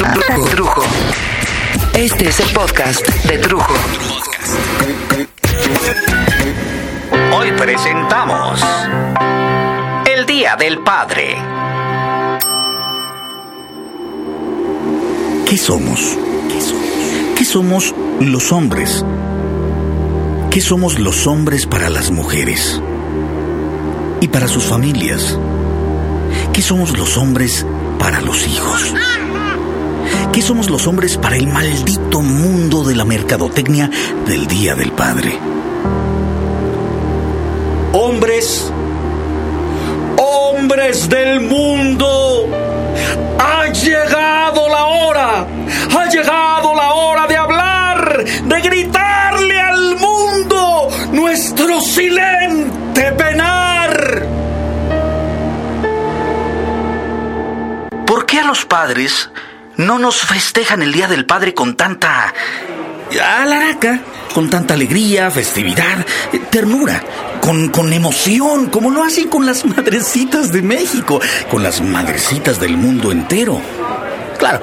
Trujo. Este es el podcast de Trujo. Hoy presentamos El Día del Padre. ¿Qué somos? ¿Qué somos los hombres? ¿Qué somos los hombres para las mujeres? Y para sus familias. ¿Qué somos los hombres para los hijos? ¿Qué somos los hombres para el maldito mundo de la mercadotecnia del Día del Padre? Hombres, hombres del mundo, ha llegado la hora, ha llegado la hora de hablar, de gritarle al mundo nuestro silente penar. ¿Por qué a los padres no nos festejan el Día del Padre con tanta alaraca, con tanta alegría, festividad, ternura, con, con emoción, como lo hacen con las madrecitas de México, con las madrecitas del mundo entero? Claro,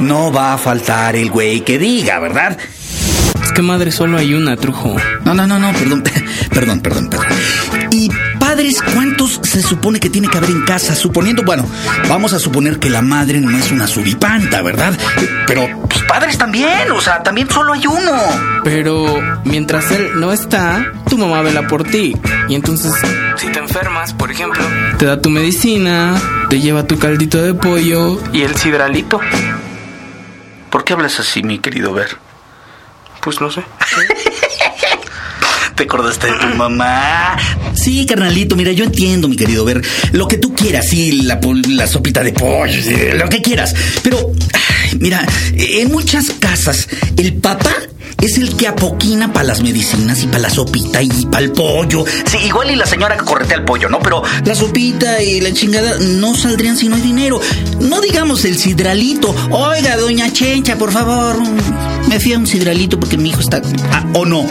no va a faltar el güey que diga, ¿verdad? Es que madre solo hay una, trujo. No, no, no, no, perdón, perdón, perdón, perdón. ¿Y padres cuántos se supone que tiene que haber en casa? Suponiendo, bueno, vamos a suponer que la madre no es una suripanta, ¿verdad? Pero pues, padres también, o sea, también solo hay uno. Pero mientras él no está, tu mamá vela por ti. Y entonces, si te enfermas, por ejemplo, te da tu medicina, te lleva tu caldito de pollo y el sidralito. ¿Por qué hablas así, mi querido Ver? Pues no sé. ¿Te acordaste de tu mamá? Sí, carnalito, mira, yo entiendo, mi querido Ver. Lo que tú quieras, sí, la, la sopita de pollo, lo que quieras. Pero, mira, en muchas casas, el papá es el que apoquina para las medicinas y para la sopita y para el pollo. Sí, igual y la señora que corretea el pollo, ¿no? Pero la sopita y la chingada no saldrían si no hay dinero. No digamos el sidralito. Oiga, doña Chencha, por favor, me fía un sidralito porque mi hijo está... Ah, ¿O no?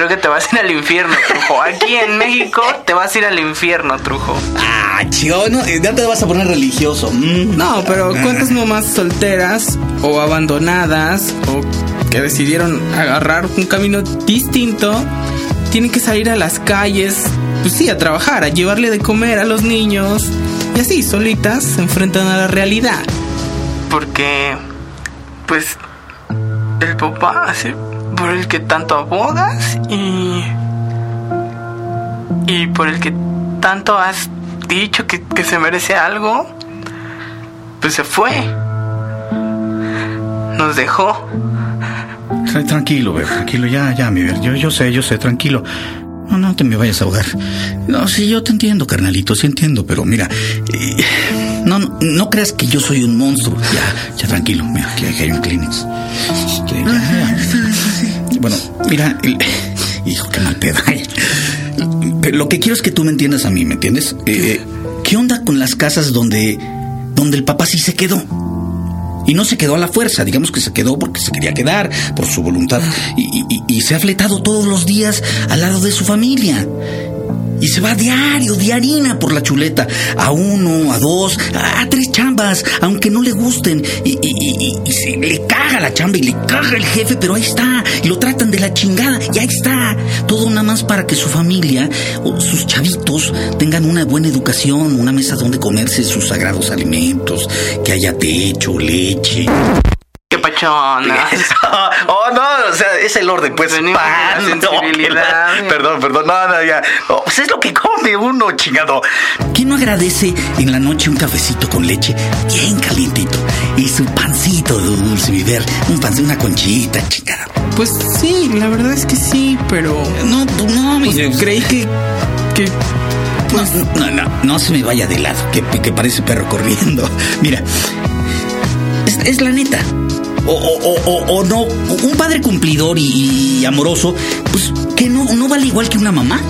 Creo que te vas a ir al infierno, Trujo. Aquí en México te vas a ir al infierno, Trujo. Ah, chido, no, ya te vas a poner religioso. Mm. No, pero ¿cuántas mamás solteras o abandonadas o que decidieron agarrar un camino distinto tienen que salir a las calles, pues sí, a trabajar, a llevarle de comer a los niños y así, solitas, se enfrentan a la realidad? Porque, pues, el papá hace por el que tanto abogas y. y por el que tanto has dicho que, que se merece algo, pues se fue. Nos dejó. Tra- Tranquilo, Ver, tranquilo, ya, ya, mi Ver. Yo, yo sé, yo sé, tranquilo. No, no te me vayas a ahogar. No, sí, yo te entiendo, carnalito, sí entiendo, pero mira, eh, no, no, no creas que yo soy un monstruo. Ya, ya, tranquilo, mira, aquí, hay un Kleenex. Este. Bueno, mira, el- hijo, qué mal pedo. Lo que quiero es que tú me entiendas a mí, ¿me entiendes? Eh, ¿Qué onda con las casas donde, donde el papá sí se quedó? Y no se quedó a la fuerza, digamos que se quedó porque se quería quedar, por su voluntad. Y, se ha fletado todos los días al lado de su familia. Y se va diario, diarina por la chuleta. A uno, a dos, a, tres chambas, aunque no le gusten. Y, y- y- y se le caga la chamba y le caga el jefe, pero ahí está. Y lo tratan de la chingada y ahí está. Todo nada más para que su familia o sus chavitos tengan una buena educación, una mesa donde comerse sus sagrados alimentos, que haya techo, leche. ¡Qué pachona! oh, no, o sea, es el orden, pues. Venimos pan, con la no, sensibilidad. que la- perdón, perdón, no, no, ya. Oh, pues es lo que come uno, chingado. ¿Quién no agradece en la noche un cafecito con leche bien calientito? Y su pancito dulce, mi ver, un pancito, una conchita, chingada. Pues sí, la verdad es que sí, pero. No, no, Pues creí que. que. Pues no, no, no se me vaya de lado, que, que parece perro corriendo. Mira, es, es la neta. O, o- o- o- o no, un padre cumplidor y, y amoroso, pues que no, no vale igual que una mamá.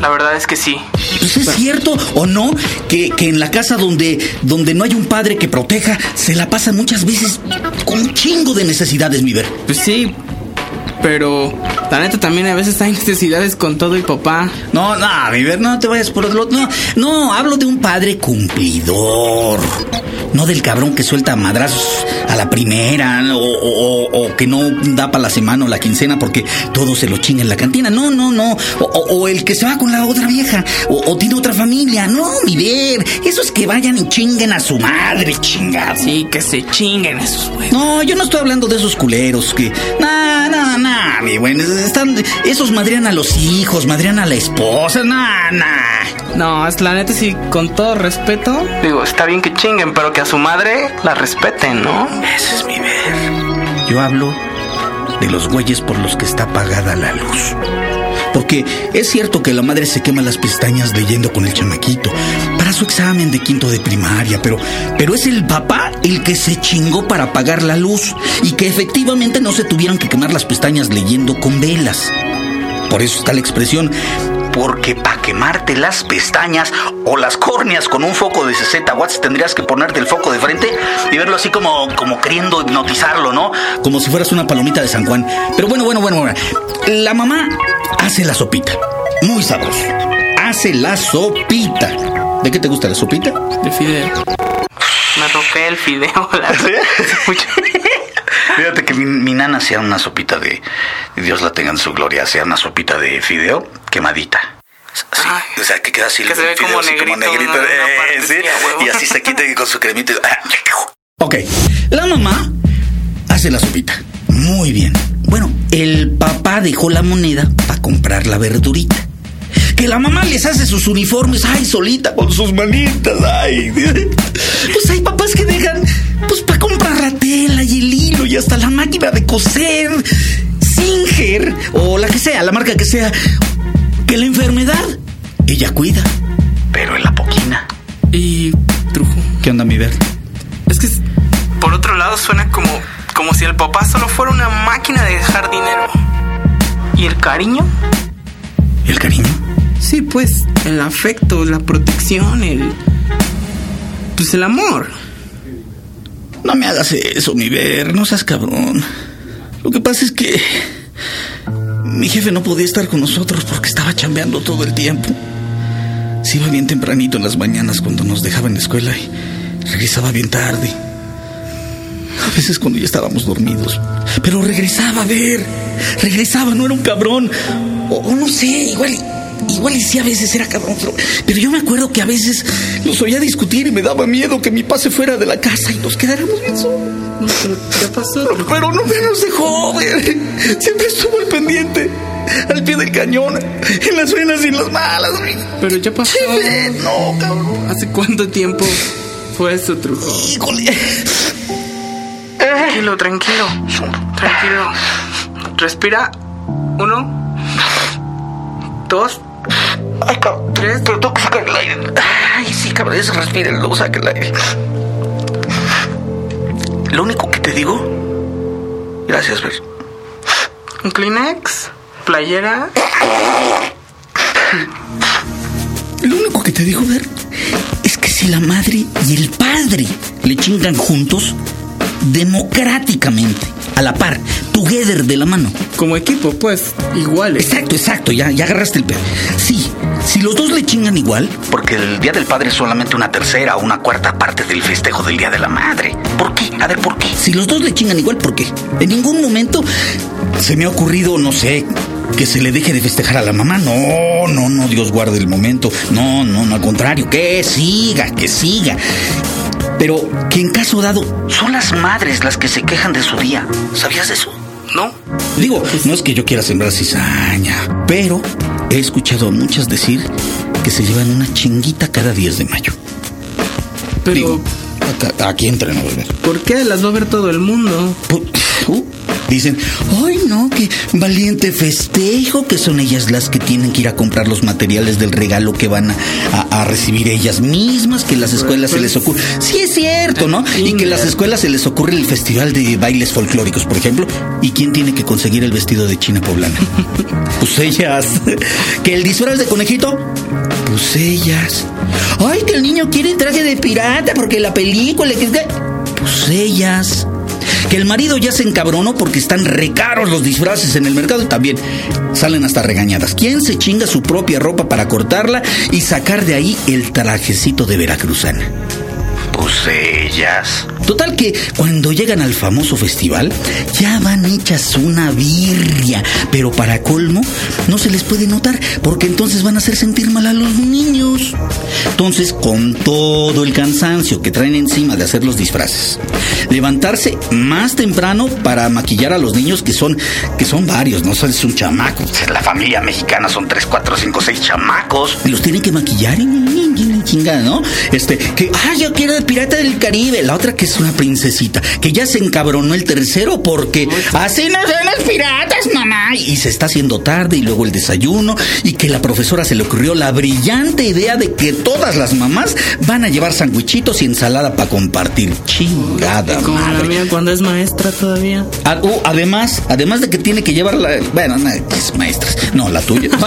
La verdad es que sí. Pues es cierto o no que, que en la casa donde, donde no hay un padre que proteja, se la pasan muchas veces con un chingo de necesidades, mi ver. Pues sí. Pero la neta también a veces hay necesidades con todo y papá. No, no, mi ver, no te vayas por otro lado. No, no, hablo de un padre cumplidor. No del cabrón que suelta madrazos a la primera o, o- o que no da para la semana o la quincena porque todo se lo chinga en la cantina. No, no, no. O, el que se va con la otra vieja o, tiene otra familia. No, mi ver. Eso es que vayan y chinguen a su madre, chingada. Sí, que se chinguen esos güeyes. No, yo no estoy hablando de esos culeros que. Nah, nah, nah, mi buen. Están. Esos madrean a los hijos, madrean a la esposa. Nah, nah. No, es la neta sí, con todo respeto. Digo, está bien que chinguen, pero que a su madre la respeten, ¿no? Ese es mi ver. Yo hablo de los güeyes por los que está apagada la luz. Porque es cierto que la madre se quema las pestañas leyendo con el chamaquito para su examen de quinto de primaria, pero, pero es el papá el que se chingó para apagar la luz y que efectivamente no se tuvieron que quemar las pestañas leyendo con velas. Por eso está la expresión, porque para quemarte las pestañas o las córneas con un foco de 60 watts tendrías que ponerte el foco de frente y verlo así como, como queriendo hipnotizarlo, ¿no? Como si fueras una palomita de San Juan. Pero bueno, bueno, bueno, bueno. La mamá hace la sopita. Muy sabroso. Hace la sopita. ¿De qué te gusta la sopita? De fideo. Me rompé el fideo. La... Mucho. Fíjate que mi, mi nana hacía una sopita de, Dios la tenga en su gloria, hacía una sopita de fideo quemadita. Sí, Ay. o sea, que queda así Que el se ve fideo como así negrito, ¿no? En una eh, parte, sí, y así se quita con su cremita. y- Ok, la mamá hace la sopita. Muy bien. Bueno, el papá dejó la moneda para comprar la verdurita. Que la mamá les hace sus uniformes, ay, solita, con sus manitas, ay. Pues hay papás que dejan, pues, para comprar la tela y el hilo y hasta la máquina de coser, Singer, o la que sea, la marca que sea. Que la enfermedad, ella cuida, pero en la poquina. Y trujo. ¿Qué onda, mi ver? Es que es- por otro lado suena como, como si el papá solo fuera una máquina de dejar dinero. ¿Y el cariño? ¿Y el cariño? Sí, pues, el afecto, la protección, el... Pues el amor. No me hagas eso, mi ver, no seas cabrón. Lo que pasa es que mi jefe no podía estar con nosotros porque estaba chambeando todo el tiempo. Se iba bien tempranito en las mañanas cuando nos dejaba en la escuela y regresaba bien tarde. A veces cuando ya estábamos dormidos. Pero regresaba a ver. Regresaba, no era un cabrón. O, o no sé, igual, igual y sí a veces era cabrón. Pero, pero yo me acuerdo que a veces los oía discutir y me daba miedo que mi pase fuera de la casa y nos quedáramos bien solos. No, pero ¿qué pasó? Pero, pero no me nos dejó, güey. Siempre estuvo al pendiente. Al pie del cañón. En las buenas y en las malas, güey. Pero ya pasó. Sí, no, cabrón. ¿Hace cuánto tiempo fue eso, trujo? Híjole. Tranquilo, tranquilo. Tranquilo. Respira. Uno. Dos. Ay, cabrón. Tres. Pero tengo que sacar el aire. Ay, sí, cabrón. Eso respira, luego saca el aire. Lo único que te digo. Gracias, Ver. Un Kleenex. Playera. Lo único que te digo, Ver, es que si la madre y el padre le chingan juntos, democráticamente, a la par, together de la mano. Como equipo, pues, iguales. Exacto, exacto, ya, ya agarraste el pedo. Sí, si los dos le chingan igual. Porque el Día del Padre es solamente una tercera o una cuarta parte del festejo del Día de la Madre. ¿Por qué? A ver, ¿por qué? Si los dos le chingan igual, ¿por qué? En ningún momento se me ha ocurrido, no sé, que se le deje de festejar a la mamá. No, no, no, Dios guarde el momento. No, no, no, al contrario, que siga, que siga. Pero que en caso dado, son las madres las que se quejan de su día. ¿Sabías eso? ¿No? Digo, no es que yo quiera sembrar cizaña, pero he escuchado a muchas decir que se llevan una chinguita cada 10 de mayo. Pero, Digo, acá- aquí entre no bebé. ¿por qué las va a ver todo el mundo? Uh, Dicen, ay no, que valiente festejo, que son ellas las que tienen que ir a comprar los materiales del regalo que van a, a- a recibir ellas mismas, que las escuelas se les ocurre. Sí es cierto, ¿no? Y que las escuelas se les ocurre el festival de bailes folclóricos, por ejemplo. ¿Y quién tiene que conseguir el vestido de China poblana? Pues ellas. ¿Que el disfraz de conejito? Pues ellas. Ay, que el niño quiere traje de pirata porque la película que Pues ellas. Que el marido ya se encabronó porque están recaros los disfraces en el mercado y también salen hasta regañadas. ¿Quién se chinga su propia ropa para cortarla y sacar de ahí el trajecito de veracruzana? Pues ellas. Total que cuando llegan al famoso festival, ya van hechas una birria. Pero para colmo, no se les puede notar, porque entonces van a hacer sentir mal a los niños. Entonces, con todo el cansancio que traen encima de hacer los disfraces, levantarse más temprano para maquillar a los niños que son, que son varios, no es un chamaco. La familia mexicana son tres, cuatro, cinco, seis chamacos. Y los tienen que maquillar y chingada, ¿no? Este, que, ah, yo quiero de Pirata del Caribe. La otra que es una princesita, que ya se encabronó el tercero porque así no son los piratas, mamá. Y se está haciendo tarde y luego el desayuno y que la profesora se le ocurrió la brillante idea de que todas las mamás van a llevar sandwichitos y ensalada para compartir. Chingada, Como la madre. mía cuando es maestra todavía. Ah, uh, además, además de que tiene que llevar la. Bueno, no, es maestras. No, la tuya.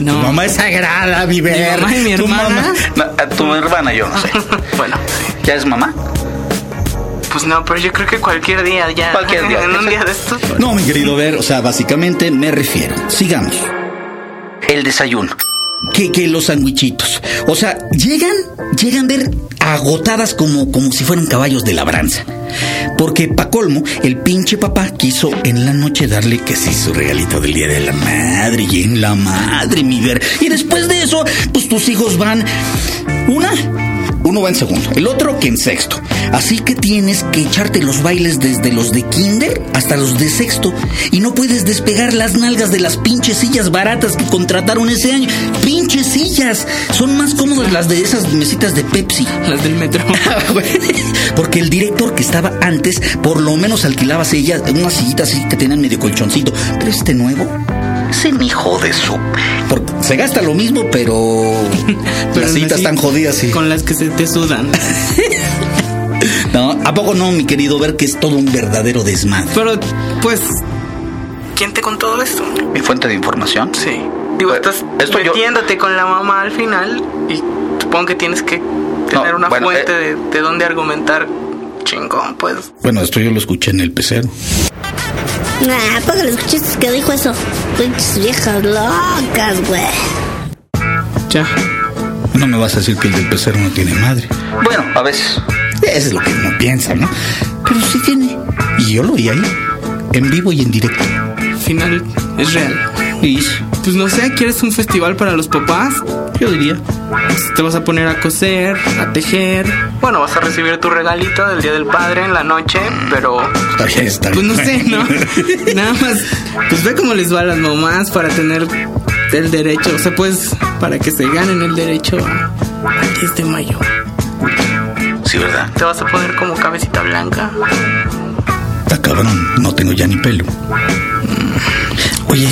No. Tu mamá es sagrada, mi ver. mamá y mi Tu hermana. mamá- tu hermana yo no sé. Bueno, ¿Ya es mamá? Pues no, pero yo creo que cualquier día ya. Cualquier día. En un día de estos. No, mi querido ver, o sea, básicamente me refiero. Sigamos. El desayuno. Que, que los sandwichitos. O sea, llegan, llegan a ver agotadas como, como si fueran caballos de labranza. Porque pa' colmo, el pinche papá quiso en la noche darle que sí su regalito del día de la madre y en la madre, mi ver. Y después de eso, pues tus hijos van. Una, uno va en segundo, el otro que en sexto. Así que tienes que echarte los bailes desde los de kinder hasta los de sexto. Y no puedes despegar las nalgas de las pinches sillas baratas que contrataron ese año. Pinches sillas. Son más cómodas las de esas mesitas de Pepsi. Las del metro. Porque el director que estaba antes, por lo menos alquilaba sillas, unas sillitas así que tenían medio colchoncito. Pero este nuevo, Ese hijo de su. porque se gasta lo mismo, pero, Pero las así, están jodidas. Sí. Con las que se te sudan. No, ¿A poco no, mi querido? Ver que es todo un verdadero desmadre. Pero, pues, ¿Quién te contó todo esto? Mi fuente de información. Sí. Digo, Eh, estás esto yo- metiéndote con la mamá al final y supongo que tienes que tener No, una bueno, fuente eh. de, de dónde argumentar chingón, pues. Bueno, esto yo lo escuché en el pecero. Nah, ¿para que lo escuchaste que dijo eso? Pinches viejas locas, güey. ya. No me vas a decir que el del pecero no tiene madre. Bueno, a veces. Eso es lo que uno piensa, ¿no? Pero sí tiene. Y yo lo vi ahí, en vivo y en directo. Al final es real. Y Pues no sé, ¿quieres un festival para los papás? yo diría, Pues te vas a poner a coser, a tejer. Bueno, vas a recibir tu regalito del Día del Padre en la noche, pero está bien, está Pues bien. no sé, ¿no? Nada más, pues ve cómo les va a las mamás para tener el derecho, o sea, pues para que se ganen el derecho a, al 10 de mayo. Sí, ¿verdad? te vas a poner como cabecita blanca. Está cabrón, no tengo ya ni pelo. Oye,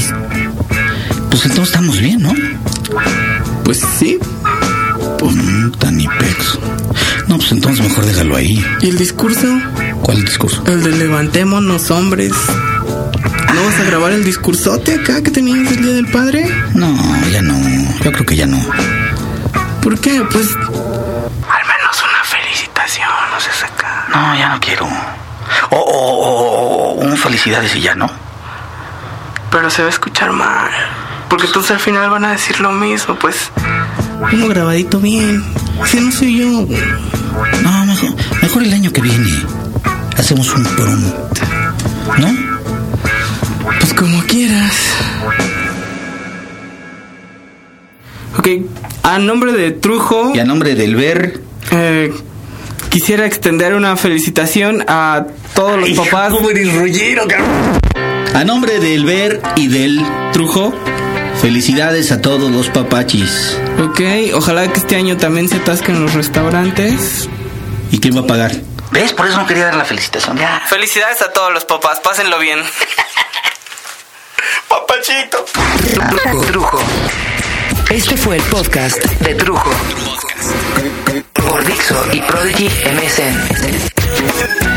pues entonces estamos bien, ¿no? Pues sí. Puta ni pex. No, pues entonces mejor déjalo ahí. ¿Y el discurso? ¿Cuál discurso? El de levantémonos, hombres. ¿No vas a grabar el discursote acá que tenías el Día del Padre? No, ya no. Yo creo que ya no. ¿Por qué? Pues Al menos una felicitación, no sé acá. No, ya no quiero. O, o, o- o un felicidades y ya, ¿no? Pero se va a escuchar mal. Porque entonces al final van a decir lo mismo, pues. uno grabadito bien. Si no soy yo. No, mejor, mejor el año que viene. Hacemos un promo. ¿No? Pues como quieras. Ok, a nombre de Trujo, Y a nombre del ver. eh, quisiera extender una felicitación a todos los papás. A nombre del ver y del Trujo, felicidades a todos los papachis. ok, ojalá que este año también se atasquen los restaurantes. ¿Y quién va a pagar? ¿Ves? Por eso no quería dar la felicitación. Ya. Felicidades a todos los papás, pásenlo bien. Papachito. Trujo. Este fue el podcast de Trujo. Por Dixo y Prodigy MSN.